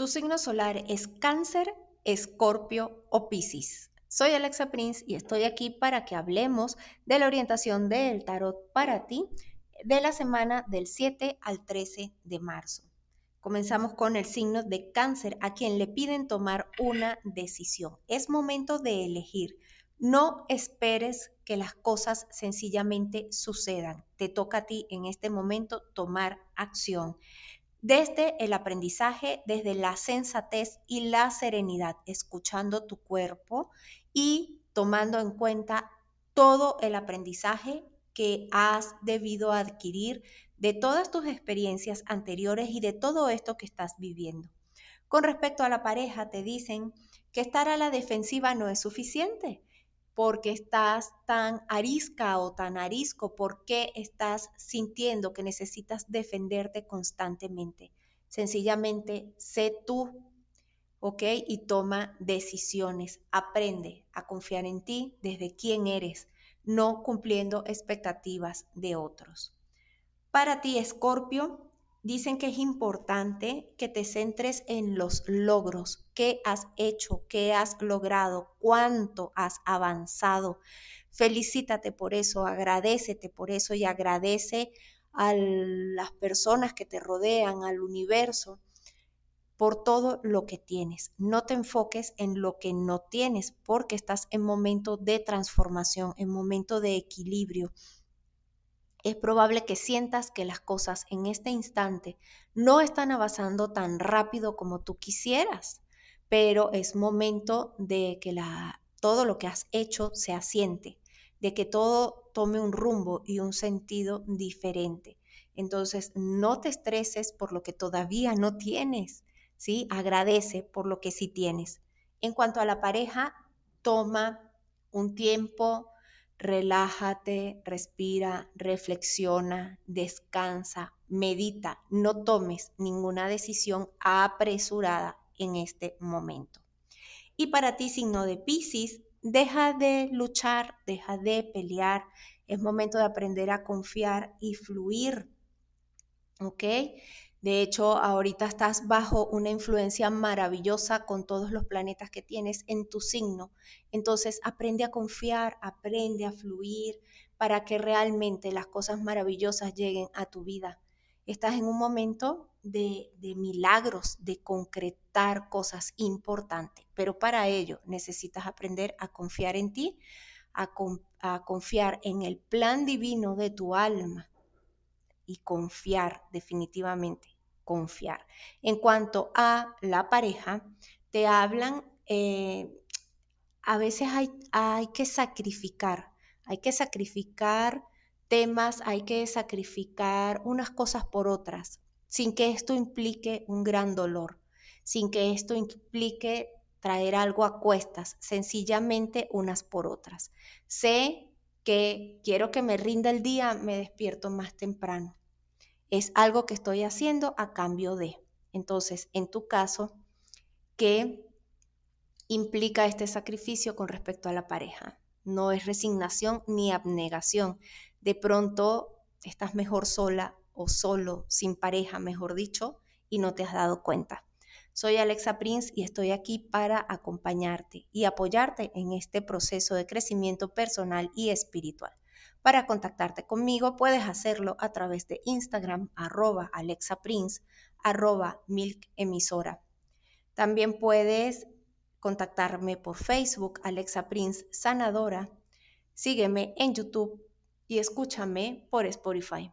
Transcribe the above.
Tu signo solar es cáncer, escorpio o piscis. Soy Alexa Prince y estoy aquí para que hablemos de la orientación del tarot para ti de la semana del 7 al 13 de marzo. Comenzamos con el signo de cáncer a quien le piden tomar una decisión. Es momento de elegir. No esperes que las cosas sencillamente sucedan. Te toca a ti en este momento tomar acción desde el aprendizaje, desde la sensatez y la serenidad, escuchando tu cuerpo y tomando en cuenta todo el aprendizaje que has debido adquirir de todas tus experiencias anteriores y de todo esto que estás viviendo. Con respecto a la pareja, te dicen que estar a la defensiva no es suficiente porque estás tan arisca o tan arisco, porque estás sintiendo que necesitas defenderte constantemente. Sencillamente, sé tú, ¿ok? Y toma decisiones. Aprende a confiar en ti desde quién eres, no cumpliendo expectativas de otros. Para ti, Escorpio, dicen que es importante que te centres en los logros, qué has hecho, qué has logrado, cuánto has avanzado. Felicítate por eso, agradecete por eso y agradece a las personas que te rodean, al universo, por todo lo que tienes. No te enfoques en lo que no tienes porque estás en momento de transformación, en momento de equilibrio es probable que sientas que las cosas en este instante no están avanzando tan rápido como tú quisieras, pero es momento de que la, todo lo que has hecho se asiente, de que todo tome un rumbo y un sentido diferente. Entonces, no te estreses por lo que todavía no tienes, ¿sí? Agradece por lo que sí tienes. En cuanto a la pareja, toma un tiempo, relájate, respira, reflexiona, descansa, medita, no tomes ninguna decisión apresurada en este momento. Y para ti, signo de Pisces, deja de luchar, deja de pelear, es momento de aprender a confiar y fluir. ¿Ok? De hecho, ahorita estás bajo una influencia maravillosa con todos los planetas que tienes en tu signo. Entonces, aprende a confiar, aprende a fluir para que realmente las cosas maravillosas lleguen a tu vida. Estás en un momento de, milagros, de concretar cosas importantes, pero para ello necesitas aprender a confiar en ti, a confiar en el plan divino de tu alma y confiar definitivamente, confiar. En cuanto a la pareja, te hablan, eh, a veces hay, hay que sacrificar, hay que sacrificar temas, hay que sacrificar unas cosas por otras, sin que esto implique un gran dolor, sin que esto implique traer algo a cuestas, sencillamente unas por otras. Sé que quiero que me rinda el día, me despierto más temprano es algo que estoy haciendo a cambio de. Entonces, en tu caso, ¿qué implica este sacrificio con respecto a la pareja? No es resignación ni abnegación. De pronto estás mejor sola o solo, sin pareja, mejor dicho, y no te has dado cuenta. Soy Alexa Prince y estoy aquí para acompañarte y apoyarte en este proceso de crecimiento personal y espiritual. Para contactarte conmigo puedes hacerlo a través de Instagram arroba alexaprince arroba milk emisora. También puedes contactarme por Facebook Alexa Prince Sanadora. Sígueme en YouTube y escúchame por Spotify.